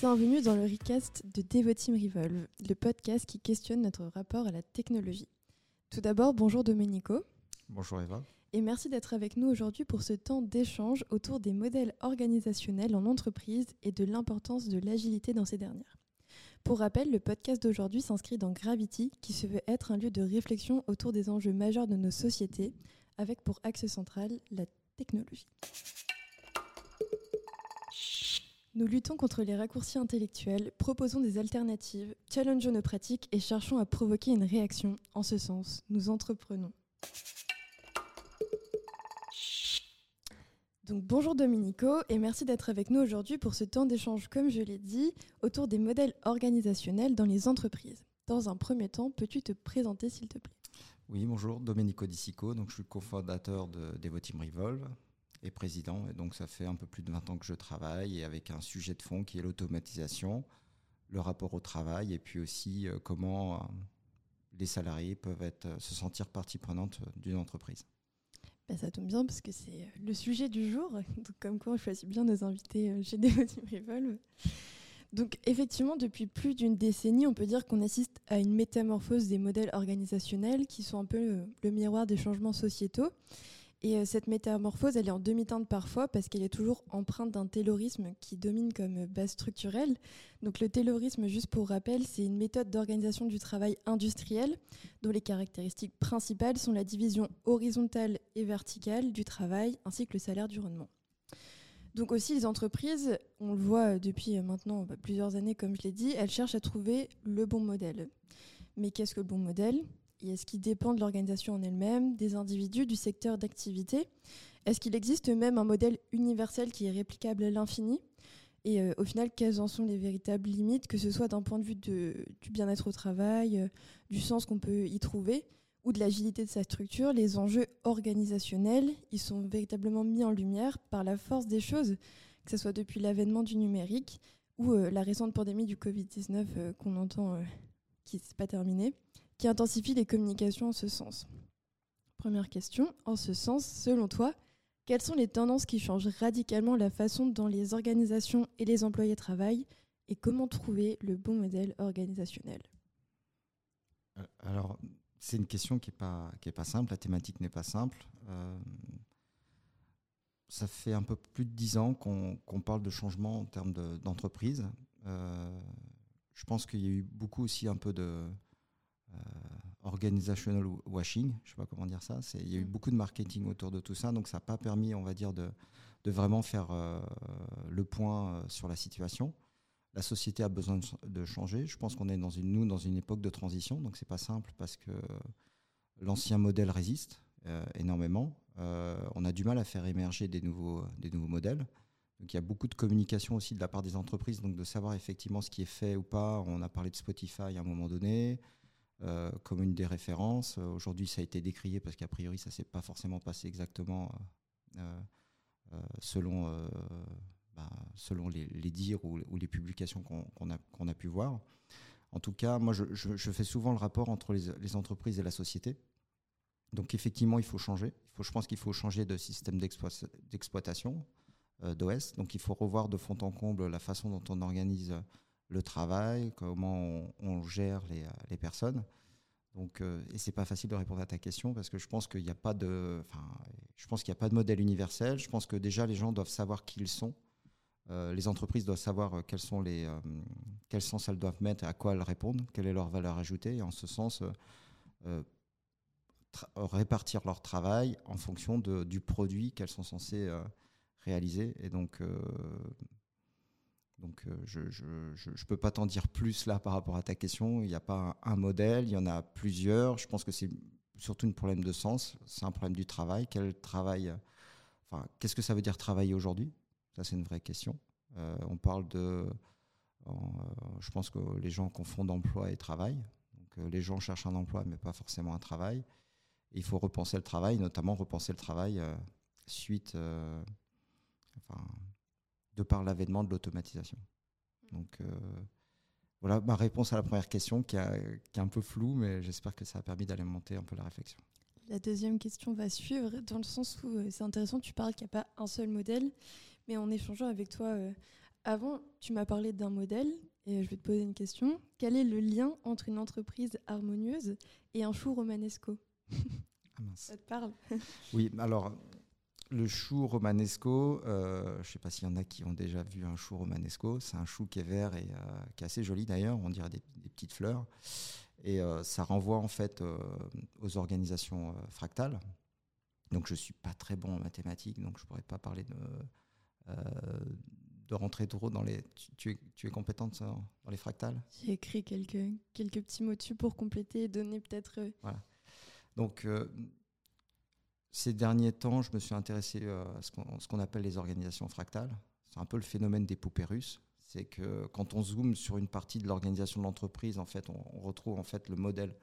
Bienvenue dans le recast de Devoteam Revolve, le podcast qui questionne notre rapport à la technologie. Tout d'abord, bonjour Domenico. Bonjour Eva. Et merci d'être avec nous aujourd'hui pour ce temps d'échange autour des modèles organisationnels en entreprise et de l'importance de l'agilité dans ces dernières. Pour rappel, le podcast d'aujourd'hui s'inscrit dans Gravity, qui se veut être un lieu de réflexion autour des enjeux majeurs de nos sociétés, avec pour axe central la technologie. Nous luttons contre les raccourcis intellectuels, proposons des alternatives, challengeons nos pratiques et cherchons à provoquer une réaction. En ce sens, nous entreprenons. Donc bonjour Dominico et merci d'être avec nous aujourd'hui pour ce temps d'échange, comme je l'ai dit, autour des modèles organisationnels dans les entreprises. Dans un premier temps, peux-tu te présenter s'il te plaît? Oui, bonjour, Domenico Disico, donc je suis cofondateur de Devoteam Revolve et président, et donc ça fait un peu plus de 20 ans que je travaille, et avec un sujet de fond qui est l'automatisation, le rapport au travail, et puis aussi euh, comment euh, les salariés peuvent euh, se sentir partie prenante d'une entreprise. Bah, ça tombe bien parce que c'est le sujet du jour. Donc, comme quoi, on choisit bien nos invités chez Devoteam Revolve. Donc, effectivement, depuis plus d'une décennie, on peut dire qu'on assiste à une métamorphose des modèles organisationnels qui sont un peu le miroir des changements sociétaux. Et euh, cette métamorphose, elle est en demi-teinte parfois parce qu'elle est toujours empreinte d'un taylorisme qui domine comme base structurelle. Donc le taylorisme, juste pour rappel, c'est une méthode d'organisation du travail industriel dont les caractéristiques principales sont la division horizontale et verticale du travail ainsi que le salaire du rendement. Donc aussi les entreprises, on le voit depuis maintenant bah, plusieurs années comme je l'ai dit, elles cherchent à trouver le bon modèle. Mais qu'est-ce que le bon modèle? Et est-ce qu'il dépend de l'organisation en elle-même, des individus, du secteur d'activité. Est-ce qu'il existe même un modèle universel qui est réplicable à l'infini? Et euh, au final, quelles en sont les véritables limites, que ce soit d'un point de vue du bien-être au travail, euh, du sens qu'on peut y trouver, ou de l'agilité de sa structure? Les enjeux organisationnels, ils sont véritablement mis en lumière par la force des choses, que ce soit depuis l'avènement du numérique ou euh, la récente pandémie du Covid-19 qu'on entend qui n'est pas terminée qui intensifie les communications en ce sens. Première question, en ce sens, selon toi, quelles sont les tendances qui changent radicalement la façon dont les organisations et les employés travaillent et comment trouver le bon modèle organisationnel? Euh, Alors, c'est une question qui n'est pas, est pas simple, la thématique n'est pas simple. Euh, ça fait un peu plus de dix ans qu'on parle de changement en termes d'entreprise. euh, je pense qu'il y a eu beaucoup aussi un peu de, organizational washing, je sais pas comment dire ça. Il y a eu mm. beaucoup de marketing autour de tout ça, donc ça n'a pas permis, on va dire, de, de vraiment faire euh, le point euh, sur la situation. La société a besoin de, changer. Je pense qu'on est dans une, nous dans une époque de transition, donc c'est pas simple parce que l'ancien modèle résiste énormément. on a du mal à faire émerger des nouveaux, des nouveaux modèles. Donc il y a beaucoup de communication aussi de la part des entreprises, donc de savoir effectivement ce qui est fait ou pas. On a parlé de Spotify à un moment donné. Euh, comme une des références. Euh, aujourd'hui, ça a été décrié parce qu'a priori, ça s'est pas forcément passé exactement euh, selon, bah, selon les, dires ou, les publications qu'on a, qu'on a pu voir. En tout cas, moi, je, fais souvent le rapport entre les, les, entreprises et la société. Donc, effectivement, il faut changer. Il faut, je pense qu'il faut changer de système d'exploitation d'OS. Donc, il faut revoir de fond en comble la façon dont on organise le travail, comment on, gère les, euh, les, personnes. Donc, euh, et c'est pas facile de répondre à ta question parce que je pense qu'il n'y a pas de, a pas de modèle universel. Je pense que déjà les gens doivent savoir qui ils sont. Euh, les entreprises doivent savoir quels sont les, quel sens elles doivent mettre, à quoi elles répondent, quelle est leur valeur ajoutée. Et en ce sens, répartir leur travail en fonction de, du produit qu'elles sont censées réaliser. Et donc, donc euh, je ne peux pas t'en dire plus là par rapport à ta question. Il n'y a pas un, modèle, il y en a plusieurs. Je pense que c'est surtout un problème de sens. C'est un problème du travail. Quel travail Enfin, qu'est-ce que ça veut dire travailler aujourd'hui? Ça, c'est une vraie question. Euh, on parle de. Euh, je pense que les gens confondent emploi et travail. Donc, les gens cherchent un emploi, mais pas forcément un travail. il faut repenser le travail, notamment repenser le travail suite. enfin, de par l'avènement de l'automatisation. Donc euh, voilà ma réponse à la première question qui, est un peu floue, mais j'espère que ça a permis d'alimenter un peu la réflexion. La deuxième question va suivre, dans le sens où euh, c'est intéressant, tu parles qu'il n'y a pas un seul modèle, mais en échangeant avec toi euh, avant, tu m'as parlé d'un modèle et je vais te poser une question. Quel est le lien entre une entreprise harmonieuse et un chou romanesco? Ah mince. Ça te parle? Oui, alors le chou romanesco, euh, je ne sais pas s'il y en a qui ont déjà vu un chou romanesco. C'est un chou qui est vert et euh, qui est assez joli d'ailleurs. On dirait des, petites fleurs. Et euh, ça renvoie en fait aux organisations fractales. Donc je ne suis pas très bon en mathématiques, donc je ne pourrais pas parler de, de rentrer trop dans les. Tu, es, tu es compétente dans les fractales? J'ai écrit quelques, quelques petits mots dessus pour compléter et donner peut-être. Voilà. Donc ces derniers temps, je me suis intéressé euh, à ce qu'on appelle les organisations fractales. C'est un peu le phénomène des poupées russes. C'est que quand on zoome sur une partie de l'organisation de l'entreprise, en fait, on, retrouve en fait le modèle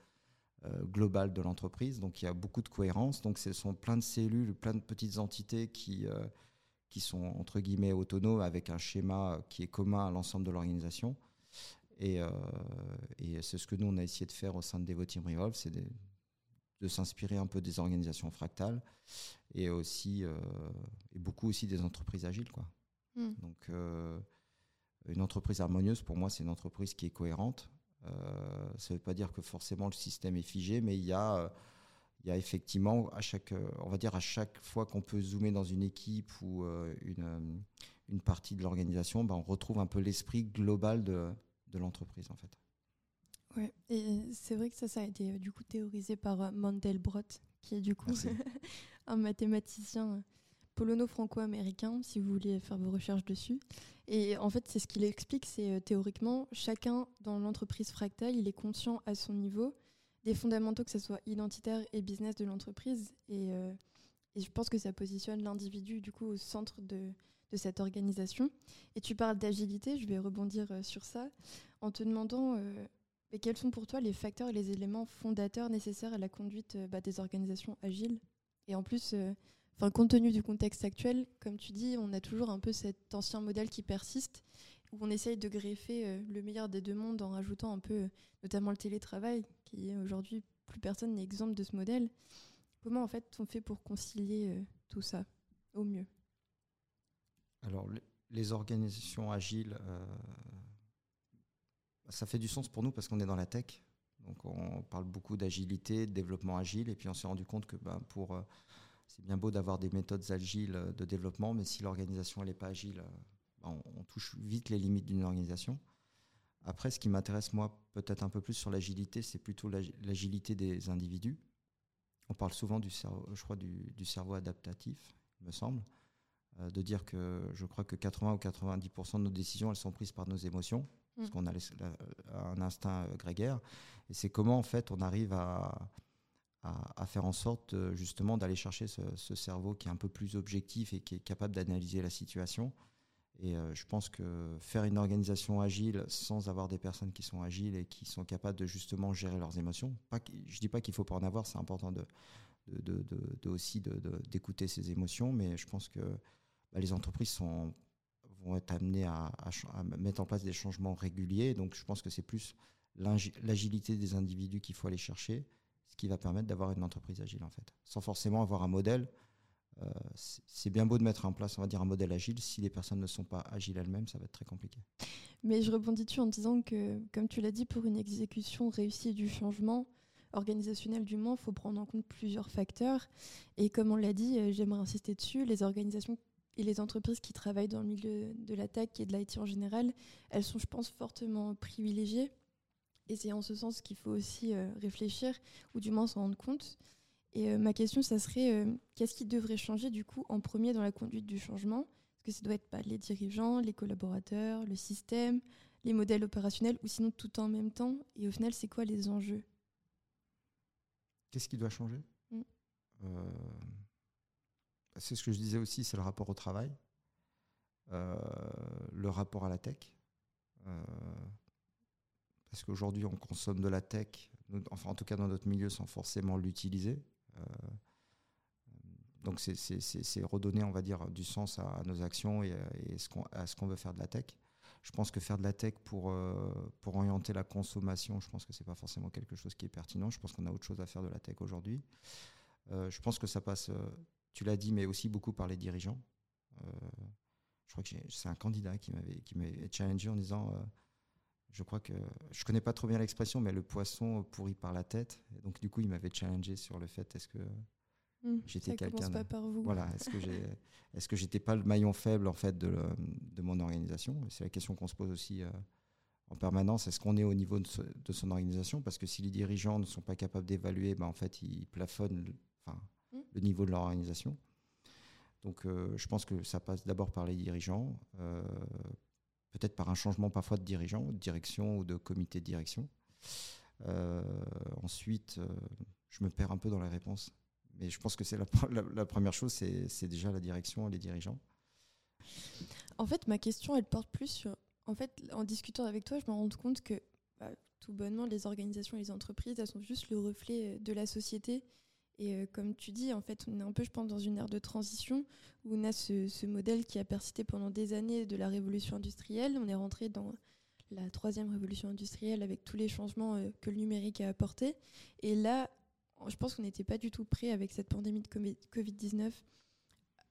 euh, global de l'entreprise. Donc il y a beaucoup de cohérence. Donc ce sont plein de cellules, plein de petites entités qui, euh, qui sont entre guillemets autonomes avec un schéma qui est commun à l'ensemble de l'organisation. Et, c'est ce que nous on a essayé de faire au sein de Devoteam Revolve, de s'inspirer un peu des organisations fractales et aussi euh, et beaucoup aussi des entreprises agiles quoi. Hmm. Donc euh, une entreprise harmonieuse pour moi c'est une entreprise qui est cohérente. Euh, ça ne veut pas dire que forcément le système est figé, mais il y a il y a effectivement à chaque on va dire à chaque fois qu'on peut zoomer dans une équipe ou une, une partie de l'organisation, ben, on retrouve un peu l'esprit global de, de l'entreprise en fait. Ouais, et c'est vrai que ça, ça a été euh, du coup théorisé par euh, Mandelbrot, qui est du coup un mathématicien euh, polono-franco-américain, si vous voulez faire vos recherches dessus. Et en fait, c'est ce qu'il explique, c'est théoriquement, chacun dans l'entreprise fractale, il est conscient à son niveau des fondamentaux, que ce soit identitaire et business de l'entreprise. Et, et, je pense que ça positionne l'individu du coup au centre de, de, cette organisation. Et tu parles d'agilité, je vais rebondir sur ça, en te demandant et quels sont pour toi les facteurs et les éléments fondateurs nécessaires à la conduite euh, bah, des organisations agiles? Et en plus, euh, compte tenu du contexte actuel, comme tu dis, on a toujours un peu cet ancien modèle qui persiste, où on essaye de greffer euh, le meilleur des deux mondes en rajoutant un peu, notamment le télétravail, qui aujourd'hui, plus personne n'est exempt de ce modèle. Comment en fait on fait pour concilier tout ça au mieux? Alors, les organisations agiles ça fait du sens pour nous parce qu'on est dans la tech. Donc on parle beaucoup d'agilité, de développement agile, et puis on s'est rendu compte que ben, pour euh, c'est bien beau d'avoir des méthodes agiles de développement, mais si l'organisation n'est pas agile, euh, ben, on, touche vite les limites d'une organisation. Après, ce qui m'intéresse moi peut-être un peu plus sur l'agilité, c'est plutôt l'agilité des individus. On parle souvent du cerveau, je crois, du, cerveau adaptatif, il me semble, euh, de dire que je crois que 80 ou 90% de nos décisions, elles sont prises par nos émotions parce mm. qu'on a un instinct euh, grégaire. Et c'est comment, en fait, on arrive à, à, faire en sorte, euh, justement, d'aller chercher ce, cerveau qui est un peu plus objectif et qui est capable d'analyser la situation. Et euh, je pense que faire une organisation agile sans avoir des personnes qui sont agiles et qui sont capables de justement gérer leurs émotions, pas, je ne dis pas qu'il ne faut pas en avoir, c'est important de, de, de, aussi d'écouter ses émotions, mais je pense que bah, les entreprises sont vont être amenés à, mettre en place des changements réguliers. Donc je pense que c'est plus l'agilité des individus qu'il faut aller chercher, ce qui va permettre d'avoir une entreprise agile en fait, sans forcément avoir un modèle. Euh, c'est bien beau de mettre en place, on va dire, un modèle agile. Si les personnes ne sont pas agiles elles-mêmes, ça va être très compliqué. Mais je rebondis dessus en disant que, comme tu l'as dit, pour une exécution réussie du changement organisationnel du moins, il faut prendre en compte plusieurs facteurs. Et comme on l'a dit, euh, j'aimerais insister dessus, les organisations et les entreprises qui travaillent dans le milieu de la tech et de l'IT en général, elles sont, je pense, fortement privilégiées. Et c'est en ce sens qu'il faut aussi euh, réfléchir, ou du moins s'en rendre compte. Et euh, ma question, ça serait, euh, qu'est-ce qui devrait changer du coup en premier dans la conduite du changement? Est-ce que ça doit être pas les dirigeants, les collaborateurs, le système, les modèles opérationnels, ou sinon tout en même temps? Et au final, c'est quoi les enjeux? Qu'est-ce qui doit changer? Mm c'est ce que je disais aussi, c'est le rapport au travail, euh, le rapport à la tech. Euh, parce qu'aujourd'hui, on consomme de la tech, enfin en tout cas dans notre milieu, sans forcément l'utiliser. Euh, donc c'est redonner, on va dire, du sens à, nos actions et, à ce qu'on veut faire de la tech. Je pense que faire de la tech pour, pour orienter la consommation, je pense que c'est pas forcément quelque chose qui est pertinent. Je pense qu'on a autre chose à faire de la tech aujourd'hui. je pense que ça passe tu l'as dit, mais aussi beaucoup par les dirigeants. Euh, je crois que c'est un candidat qui m'avait qui m'avait challengé en disant je crois que je connais pas trop bien l'expression, mais le poisson pourrit par la tête. Et donc du coup, il m'avait challengé sur le fait est-ce que mmh, j'étais quelqu'un pas par vous. Voilà, est-ce que j'ai est-ce que j'étais pas le maillon faible en fait de, de mon organisation? C'est la question qu'on se pose aussi euh, en permanence. Est-ce qu'on est au niveau de, de, son organisation? Parce que si les dirigeants ne sont pas capables d'évaluer, ben, en fait, ils plafonnent enfin. Le niveau de leur organisation. Donc, euh, je pense que ça passe d'abord par les dirigeants. Euh, peut-être par un changement parfois de dirigeant, de direction ou de comité de direction. Euh, ensuite, je me perds un peu dans la réponse, mais je pense que c'est la, première chose, c'est déjà la direction et les dirigeants. En fait, ma question, elle porte plus sur. En fait, en discutant avec toi, je me rends compte que bah, tout bonnement, les organisations et les entreprises, elles sont juste le reflet de la société et euh, comme tu dis, en fait, on est un peu, je pense, dans une ère de transition où on a ce, modèle qui a persisté pendant des années de la révolution industrielle. On est rentré dans la troisième révolution industrielle avec tous les changements euh, que le numérique a apportés. Et là, je pense qu'on n'était pas du tout prêt avec cette pandémie de Covid-19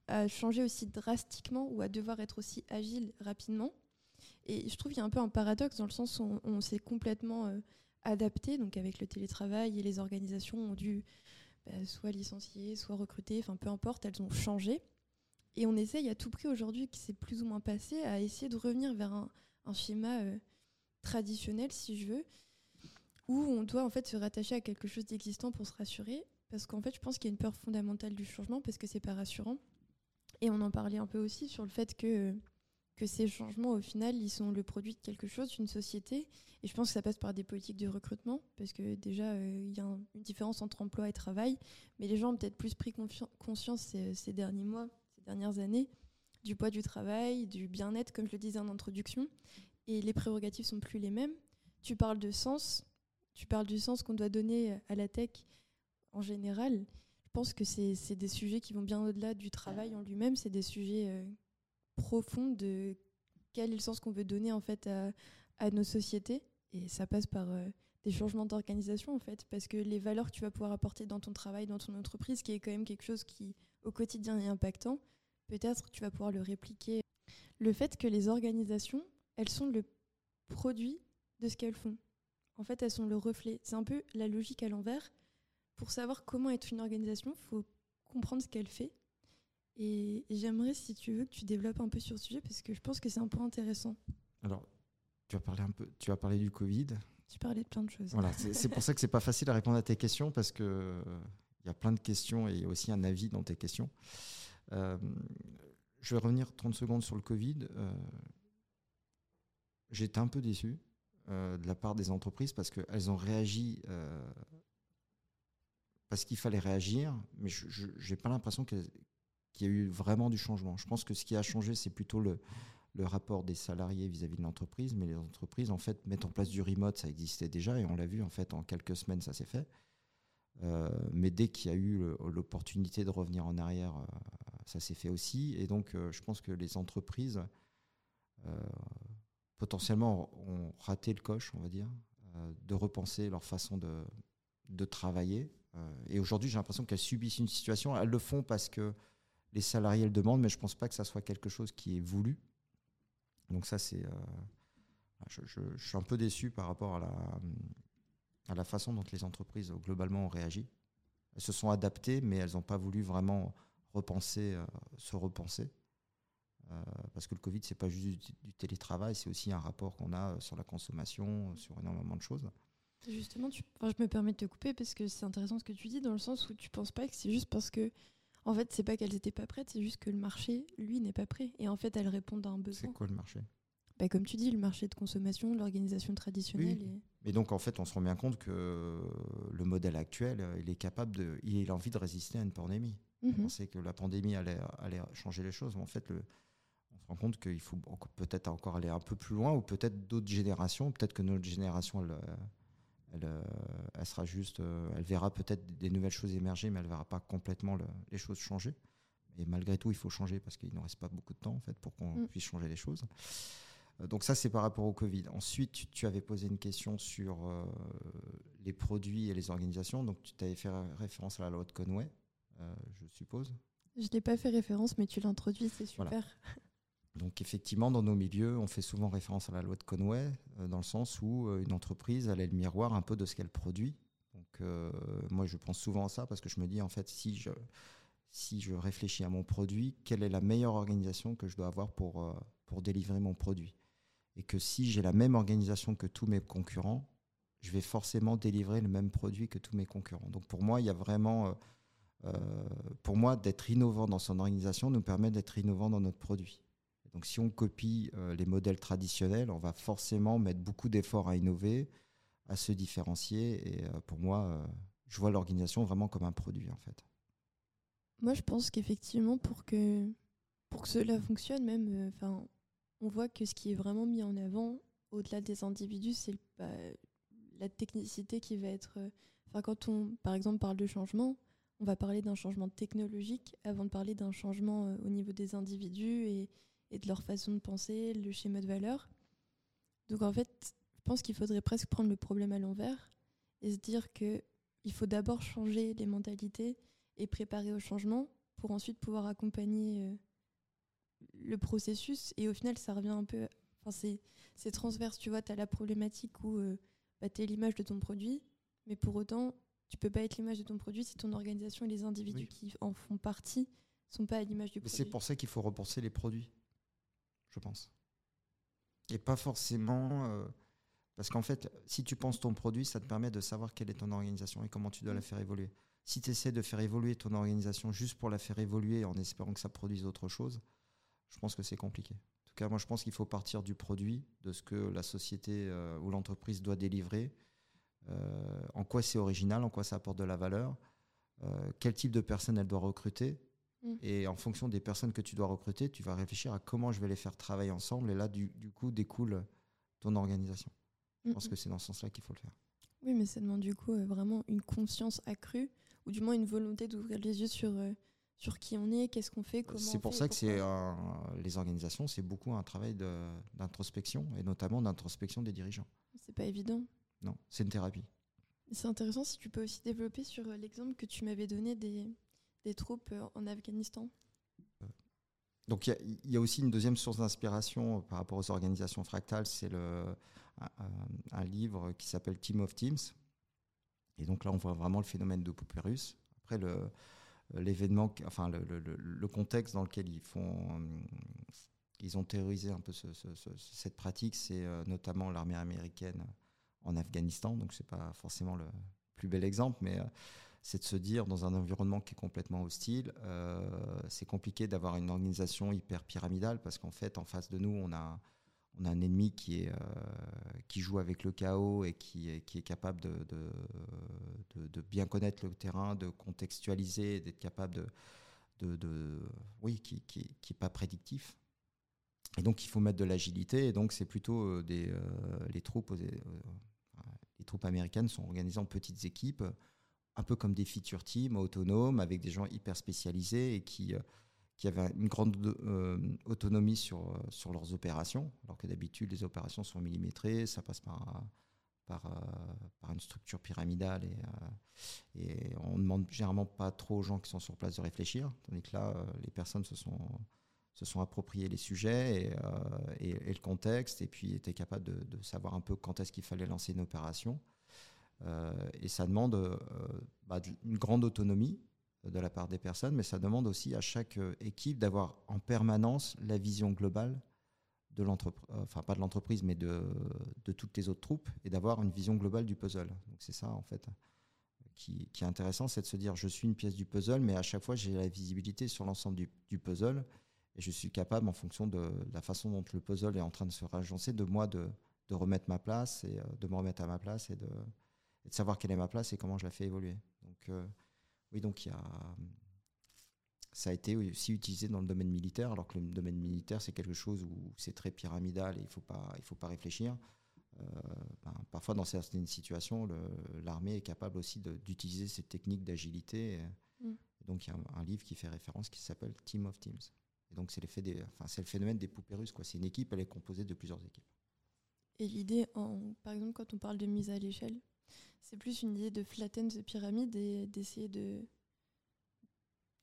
à changer aussi drastiquement ou à devoir être aussi agile rapidement. Et je trouve qu'il y a un peu un paradoxe dans le sens où on, s'est complètement euh, adapté, donc avec le télétravail et les organisations ont dû bah, soit licenciées, soit recrutées, enfin peu importe, elles ont changé. Et on essaye à tout prix aujourd'hui, qui s'est plus ou moins passé, à essayer de revenir vers un, schéma euh, traditionnel, si je veux, où on doit en fait se rattacher à quelque chose d'existant pour se rassurer. Parce qu'en fait, je pense qu'il y a une peur fondamentale du changement, parce que c'est pas rassurant. Et on en parlait un peu aussi sur le fait que que ces changements, au final, ils sont le produit de quelque chose, d'une société. Et je pense que ça passe par des politiques de recrutement, parce que déjà, euh, il y a une différence entre emploi et travail. Mais les gens ont peut-être plus pris conscience ces, derniers mois, ces dernières années, du poids du travail, du bien-être, comme je le disais en introduction. Et les prérogatives sont plus les mêmes. Tu parles de sens, tu parles du sens qu'on doit donner à la tech en général. Je pense que c'est des sujets qui vont bien au-delà du travail en lui-même. C'est des sujets euh, profonde de quel est le sens qu'on veut donner en fait à, nos sociétés. Et ça passe par euh, des changements d'organisation en fait, parce que les valeurs que tu vas pouvoir apporter dans ton travail, dans ton entreprise, qui est quand même quelque chose qui au quotidien est impactant, peut-être tu vas pouvoir le répliquer. Le fait que les organisations, elles sont le produit de ce qu'elles font. En fait, elles sont le reflet. C'est un peu la logique à l'envers. Pour savoir comment être une organisation, il faut comprendre ce qu'elle fait et, j'aimerais, si tu veux, que tu développes un peu sur ce sujet parce que je pense que c'est un point intéressant. Alors, tu as parlé un peu, tu as parlé du Covid. Tu parlais de plein de choses. Voilà, c'est pour ça que c'est pas facile à répondre à tes questions parce que il y a plein de questions et il y a aussi un avis dans tes questions. Euh, je vais revenir 30 secondes sur le Covid. Euh, J'étais un peu déçu euh, de la part des entreprises parce qu'elles ont réagi parce qu'il fallait réagir, mais je n'ai pas l'impression qu'elles qu'il y a eu vraiment du changement. Je pense que ce qui a changé, c'est plutôt le, rapport des salariés vis-à-vis de l'entreprise, mais les entreprises, en fait, mettent en place du remote, ça existait déjà, et on l'a vu, en fait, en quelques semaines, ça s'est fait. Euh, mais dès qu'il y a eu l'opportunité de revenir en arrière, euh, ça s'est fait aussi. Et donc, euh, je pense que les entreprises, potentiellement, ont raté le coche, on va dire, de repenser leur façon de, de travailler. et aujourd'hui, j'ai l'impression qu'elles subissent une situation. Elles le font parce que les salariés le demandent, mais je ne pense pas que ça soit quelque chose qui est voulu. Donc ça, c'est... Euh, je, suis un peu déçu par rapport à la, à la façon dont les entreprises globalement ont réagi. Elles se sont adaptées, mais elles n'ont pas voulu vraiment repenser, euh, se repenser. Euh, parce que le Covid, c'est pas juste du, télétravail, c'est aussi un rapport qu'on a sur la consommation, sur énormément de choses. Justement, je me permets de te couper parce que c'est intéressant ce que tu dis, dans le sens où tu penses pas que c'est juste parce que en fait, c'est pas qu'elles étaient pas prêtes, c'est juste que le marché, lui, n'est pas prêt. Et en fait, elles répondent à un besoin. C'est quoi le marché? Bah, Comme tu dis, le marché de consommation, l'organisation traditionnelle. Oui. Et... donc, en fait, on se rend bien compte que le modèle actuel, il est capable de. Il a envie de résister à une pandémie. On mhm. pensait que la pandémie allait, allait changer les choses. Mais en fait, le, on se rend compte qu'il faut peut-être encore aller un peu plus loin, ou peut-être d'autres générations. Peut-être que notre génération, elle, elle, sera juste, euh, elle verra peut-être des nouvelles choses émerger, mais elle verra pas complètement les choses changer. Et malgré tout, il faut changer parce qu'il ne reste pas beaucoup de temps en fait pour qu'on mm. puisse changer les choses. Euh, donc ça, c'est par rapport au Covid. Ensuite, tu, avais posé une question sur les produits et les organisations. Donc tu t'avais fait référence à la loi de Conway, je suppose. Je n'ai pas fait référence, mais tu l'introduis, c'est super. Donc effectivement, dans nos milieux, on fait souvent référence à la loi de Conway, euh, dans le sens où euh, une entreprise, elle est le miroir un peu de ce qu'elle produit. Donc euh, moi, je pense souvent à ça parce que je me dis, en fait, si je, si je réfléchis à mon produit, quelle est la meilleure organisation que je dois avoir pour, pour délivrer mon produit? Et que si j'ai la même organisation que tous mes concurrents, je vais forcément délivrer le même produit que tous mes concurrents. Donc pour moi, il y a vraiment... pour moi, d'être innovant dans son organisation nous permet d'être innovant dans notre produit. Donc si on copie euh, les modèles traditionnels, on va forcément mettre beaucoup d'efforts à innover, à se différencier. Et euh, pour moi, euh, je vois l'organisation vraiment comme un produit en fait. Moi, je pense qu'effectivement, pour que, pour que cela fonctionne, même, on voit que ce qui est vraiment mis en avant, au-delà des individus, c'est bah, la technicité qui va être. Enfin, quand on, par exemple, parle de changement, on va parler d'un changement technologique avant de parler d'un changement au niveau des individus et, et de leur façon de penser, le schéma de valeur. Donc en fait, je pense qu'il faudrait presque prendre le problème à l'envers et se dire que il faut d'abord changer les mentalités et préparer au changement pour ensuite pouvoir accompagner euh, le processus. Et au final, ça revient un peu. Enfin, c'est transverse, tu vois. Tu as la problématique où euh, bah, tu es l'image de ton produit, mais pour autant, tu peux pas être l'image de ton produit si ton organisation et les individus qui en font partie sont pas à l'image du produit. C'est pour ça qu'il faut repenser les produits je pense. Et pas forcément. Euh, parce qu'en fait, si tu penses ton produit, ça te permet de savoir quelle est ton organisation et comment tu dois la mm. faire évoluer. Si tu essaies de faire évoluer ton organisation juste pour la faire évoluer en espérant que ça produise autre chose, je pense que c'est compliqué. En tout cas, moi, je pense qu'il faut partir du produit, de ce que la société euh, ou l'entreprise doit délivrer, euh, en quoi c'est original, en quoi ça apporte de la valeur, quel type de personne elle doit recruter, Mm. Et en fonction des personnes que tu dois recruter, tu vas réfléchir à comment je vais les faire travailler ensemble. Et là, du, coup, découle ton organisation. Je pense que c'est dans ce sens-là qu'il faut le faire. Oui, mais ça demande du coup euh, vraiment une conscience accrue, ou du moins une volonté d'ouvrir les yeux sur, euh, sur qui on est, qu'est-ce qu'on fait, comment C'est pour ça que c'est les organisations, c'est beaucoup un travail d'introspection, et notamment d'introspection des dirigeants. C'est pas évident. Non, c'est une thérapie. C'est intéressant si tu peux aussi développer sur euh, l'exemple que tu m'avais donné des, des troupes euh, en Afghanistan donc il y, a aussi une deuxième source d'inspiration par rapport aux organisations fractales, c'est un, un, livre qui s'appelle Team of Teams. Et donc là, on voit vraiment le phénomène de poupée russe. Après, l'événement, enfin le, contexte dans lequel ils font, ils ont théorisé un peu cette pratique, c'est euh, notamment l'armée américaine en Afghanistan. Donc c'est pas forcément le plus bel exemple, mais euh, c'est de se dire dans un environnement qui est complètement hostile, euh, c'est compliqué d'avoir une organisation hyper pyramidale parce qu'en fait, en face de nous, on a, on a un ennemi qui, est, euh, qui joue avec le chaos et qui est, qui est capable de, de, bien connaître le terrain, de contextualiser, d'être capable de, de, oui, qui n'est qui, pas prédictif. Et donc, il faut mettre de l'agilité. Et donc, c'est plutôt euh, des, les troupes. les troupes américaines sont organisées en petites équipes un peu comme des feature teams autonomes avec des gens hyper spécialisés et qui, euh, qui avaient une grande euh, autonomie sur, euh, sur leurs opérations, alors que d'habitude les opérations sont millimétrées, ça passe par, par, par une structure pyramidale et, et on ne demande généralement pas trop aux gens qui sont sur place de réfléchir, tandis que là, les personnes se sont, se sont appropriées les sujets et, et, le contexte et puis étaient capables de, de savoir un peu quand est-ce qu'il fallait lancer une opération. Euh, et ça demande euh, bah, une grande autonomie de la part des personnes, mais ça demande aussi à chaque euh, équipe d'avoir en permanence la vision globale de l'entreprise, enfin pas de l'entreprise, mais de, de, toutes les autres troupes, et d'avoir une vision globale du puzzle. Donc c'est ça en fait qui, qui est intéressant, c'est de se dire je suis une pièce du puzzle, mais à chaque fois j'ai la visibilité sur l'ensemble du, du, puzzle, et je suis capable, en fonction de la façon dont le puzzle est en train de se ragencer, de moi de, de remettre ma place et de me remettre à ma place et de, et de savoir quelle est ma place et comment je la fais évoluer. Donc, euh, oui, donc il y a, ça a été aussi utilisé dans le domaine militaire, alors que le domaine militaire, c'est quelque chose où c'est très pyramidal et il ne faut, pas, il faut pas réfléchir. Euh, ben, parfois, dans certaines situations, l'armée est capable aussi d'utiliser cette technique d'agilité. Mm. Donc, il y a un, livre qui fait référence qui s'appelle Team of Teams. Et donc, c'est enfin, le phénomène des poupées russes. C'est une équipe, elle est composée de plusieurs équipes. Et l'idée, par exemple, quand on parle de mise à l'échelle, c'est plus une idée de flatten the pyramide et d'essayer de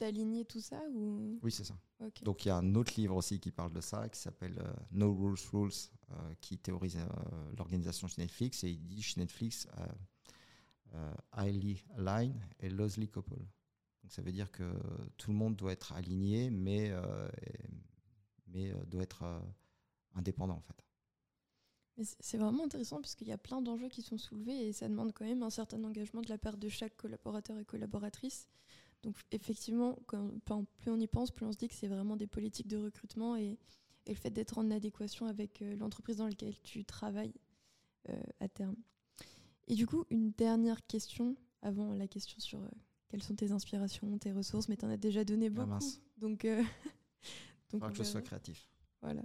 d'aligner tout ça ou... Oui, c'est ça. Donc il y a un autre livre aussi qui parle de ça, qui s'appelle euh, No Rules Rules, euh, qui théorise euh, l'organisation chez Netflix, et il dit chez Netflix highly aligned et loosely coupled. Donc ça veut dire que tout le monde doit être aligné, mais, mais doit être indépendant en fait. Mais c'est- vraiment intéressant parce qu'il y a plein d'enjeux qui sont soulevés et ça demande quand même un certain engagement de la part de chaque collaborateur et collaboratrice. Donc effectivement, quand, plus on y pense, plus on se dit que c'est vraiment des politiques de recrutement et, et le fait d'être en adéquation avec euh, l'entreprise dans laquelle tu travailles euh, à terme. Et du coup, une dernière question avant la question sur euh, quelles sont tes inspirations, tes ressources, mais tu en as déjà donné Ah, beaucoup. mince. donc, euh, donc que je sois créatif. Voilà.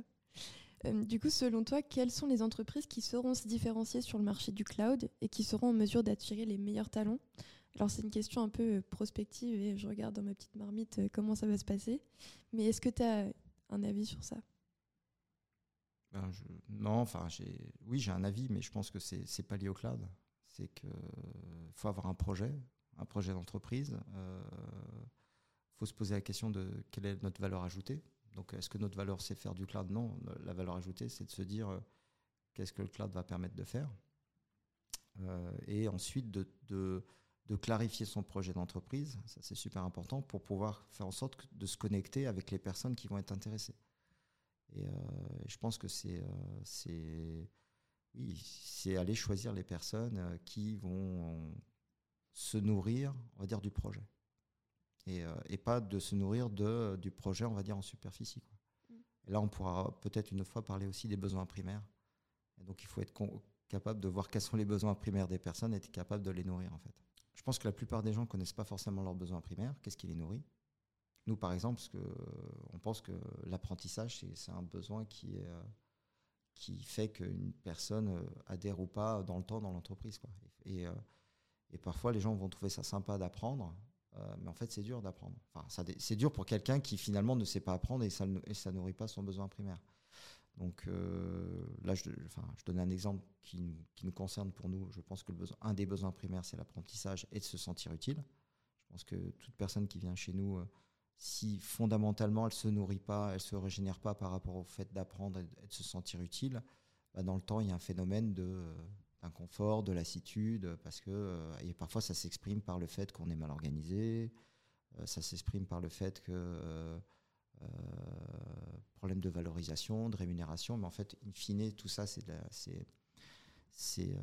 Euh, du coup, selon toi, quelles sont les entreprises qui sauront se différencier sur le marché du cloud et qui seront en mesure d'attirer les meilleurs talents? Alors, c'est une question un peu euh, prospective et je regarde dans ma petite marmite euh, comment ça va se passer. Mais est-ce que tu as un avis sur ça? Ben, non, enfin, oui, j'ai un avis, mais je pense que c'est c'est pas lié au cloud. C'est que faut avoir un projet, un projet d'entreprise. Il faut se poser la question de quelle est notre valeur ajoutée. Donc, est-ce que notre valeur, c'est faire du cloud? Non, la valeur ajoutée, c'est de se dire euh, qu'est-ce que le cloud va permettre de faire? Euh, et ensuite, de, clarifier son projet d'entreprise, ça c'est super important, pour pouvoir faire en sorte de se connecter avec les personnes qui vont être intéressées. Et euh, je pense que c'est aller choisir les personnes qui vont se nourrir, on dire, du projet. Et, euh, et pas de se nourrir de, du projet, on va dire, en superficie. quoi. Mm. Et là, on pourra peut-être une fois parler aussi des besoins primaires. Et donc, il faut être capable de voir quels sont les besoins primaires des personnes et être capable de les nourrir, en fait. Je pense que la plupart des gens ne connaissent pas forcément leurs besoins primaires. Qu'est-ce qui les nourrit? Nous, par exemple, parce que, euh, on pense que l'apprentissage, c'est- un besoin qui, est, euh, qui fait qu'une personne euh, adhère ou pas dans le temps dans l'entreprise. Et, euh, et parfois, les gens vont trouver ça sympa d'apprendre, euh, mais en fait, c'est dur d'apprendre. Enfin, c'est dur pour quelqu'un qui finalement ne sait pas apprendre et ça ne et ça nourrit pas son besoin primaire. Donc euh, là, je, enfin, je donne un exemple qui, qui nous concerne pour nous. Je pense que le besoin, un des besoins primaires, c'est l'apprentissage et de se sentir utile. Je pense que toute personne qui vient chez nous, euh, si fondamentalement elle se nourrit pas, elle se régénère pas par rapport au fait d'apprendre et de se sentir utile, bah, dans le temps, il y a un phénomène de d'inconfort, de lassitude, parce que euh, et parfois ça s'exprime par le fait qu'on est mal organisé, euh, ça s'exprime par le fait que euh, euh, problème de valorisation, de rémunération, mais en fait, in fine, tout ça, c'est c'est c'est,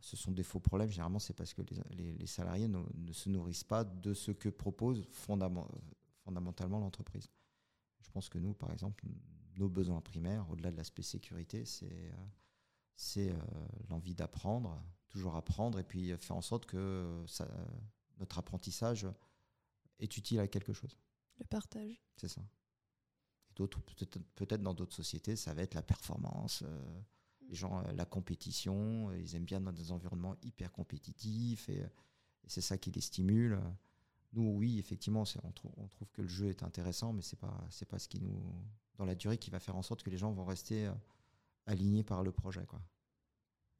ce sont des faux problèmes. Généralement, c'est parce que les, salariés ne, se nourrissent pas de ce que propose fondament- fondamentalement l'entreprise. Je pense que nous, par exemple, nos besoins primaires, au-delà de l'aspect sécurité, c'est c'est euh, l'envie d'apprendre, toujours apprendre, et puis faire en sorte que ça- notre apprentissage est utile à quelque chose. Le partage. C'est ça. Et d'autres, peut-être dans d'autres sociétés, ça va être la performance. euh, les gens, euh, la compétition, euh, ils aiment bien dans des environnements hyper compétitifs et, euh, et c'est ça qui les stimule. Nous, oui, effectivement, on, trou- on trouve que le jeu est intéressant, mais c'est pas, c'est pas ce qui nous, dans la durée, qui va faire en sorte que les gens vont rester euh, alignés par le projet, quoi.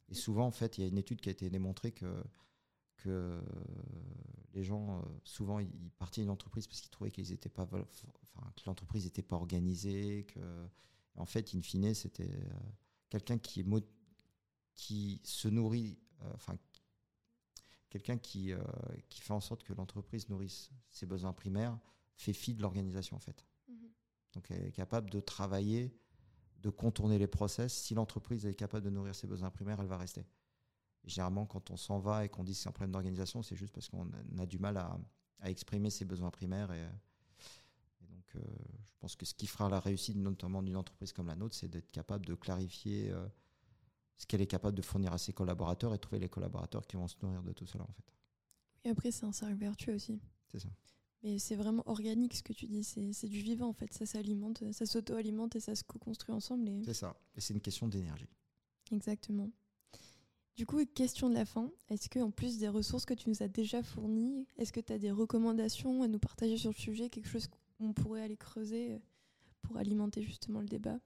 Et souvent, en fait, il y a une étude qui a été démontrée que que les gens, euh, souvent, ils partaient d'une entreprise parce qu'ils trouvaient qu'ils étaient pas, enfin, que l'entreprise n'était pas organisée, que, en fait, in fine, c'était euh, quelqu'un qui est qui se nourrit, euh, enfin, quelqu'un qui, euh, qui fait en sorte que l'entreprise nourrisse ses besoins primaires, fait fi de l'organisation, en fait. Donc, elle est capable de travailler, de contourner les process. Si l'entreprise est capable de nourrir ses besoins primaires, elle va rester. Et généralement, quand on s'en va et qu'on dit que c'est un problème d'organisation, c'est juste parce qu'on a, a du mal à, à exprimer ses besoins primaires. Et, et donc, euh, je pense que ce qui fera la réussite, notamment d'une entreprise comme la nôtre, c'est d'être capable de clarifier euh, ce qu'elle est capable de fournir à ses collaborateurs et trouver les collaborateurs qui vont se nourrir de tout cela, en fait. Et après, c'est un cercle vertueux aussi. C'est ça. Mais c'est vraiment organique ce que tu dis. C'est du vivant en fait. Ça s'alimente, ça s'auto-alimente et ça se co-construit ensemble. Et... C'est ça. Et c'est une question d'énergie. Exactement. Du coup, question de la fin. Est-ce que en plus des ressources que tu nous as déjà fournies, est-ce que tu as des recommandations à nous partager sur le sujet, quelque chose qu'on pourrait aller creuser euh, pour alimenter justement le débat?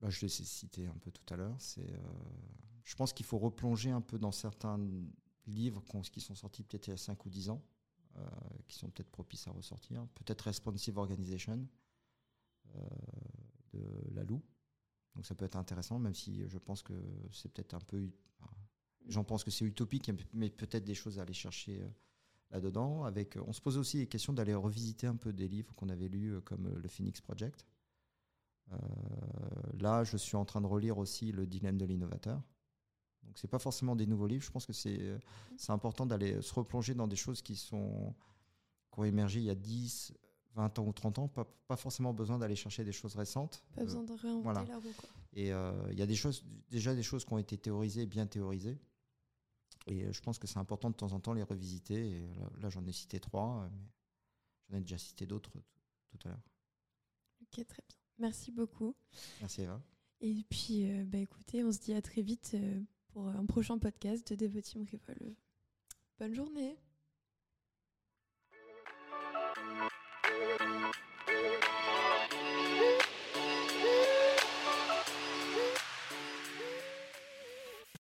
Bah, je l'ai cité un peu tout à l'heure. C'est, euh, je pense qu'il faut replonger un peu dans certains livres qui sont sortis peut-être il y a 5 ou 10 ans, qui sont peut-être propices à ressortir. Peut-être Responsive Organization de Lalou. Donc ça peut être intéressant, même si je pense que c'est peut-être un peu. J'en pense que c'est utopique, mais peut-être des choses à aller chercher là-dedans. Avec, on se pose aussi les questions d'aller revisiter un peu des livres qu'on avait lus, comme le Phoenix Project. là, je suis en train de relire aussi Le dilemme de l'innovateur. Donc c'est pas forcément des nouveaux livres. Je pense que c'est mmh. c'est important d'aller se replonger dans des choses qui sont qui ont émergé il y a 10, 20 ans ou 30 ans. Pas, pas forcément besoin d'aller chercher des choses récentes. Pas besoin de réinventer la roue. Quoi. Et euh, il y a des choses, déjà des choses qui ont été théorisées, bien théorisées. Et euh, je pense que c'est important de temps en temps les revisiter. Et là, j'en ai cité trois, mais j'en ai déjà cité d'autres tout à l'heure. Ok, très bien. Merci beaucoup. Merci Eva. Et puis, euh, bah, écoutez, on se dit à très vite pour un prochain podcast de Devoteam Revol. Bonne journée.